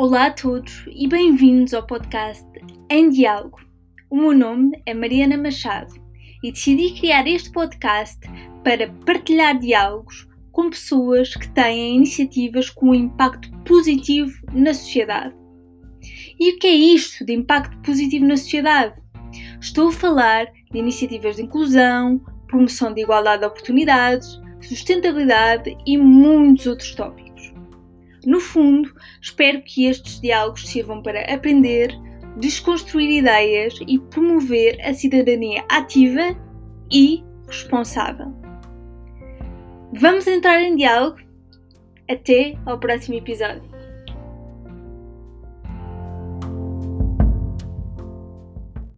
Olá a todos e bem-vindos ao podcast Em Diálogo. O meu nome é Mariana Machado e decidi criar este podcast para partilhar diálogos com pessoas que têm iniciativas com um impacto positivo na sociedade. E o que é isto de impacto positivo na sociedade? Estou a falar de iniciativas de inclusão, promoção de igualdade de oportunidades, sustentabilidade e muitos outros tópicos. No fundo, espero que estes diálogos sirvam para aprender, desconstruir ideias e promover a cidadania ativa e responsável. Vamos entrar em diálogo? Até ao próximo episódio.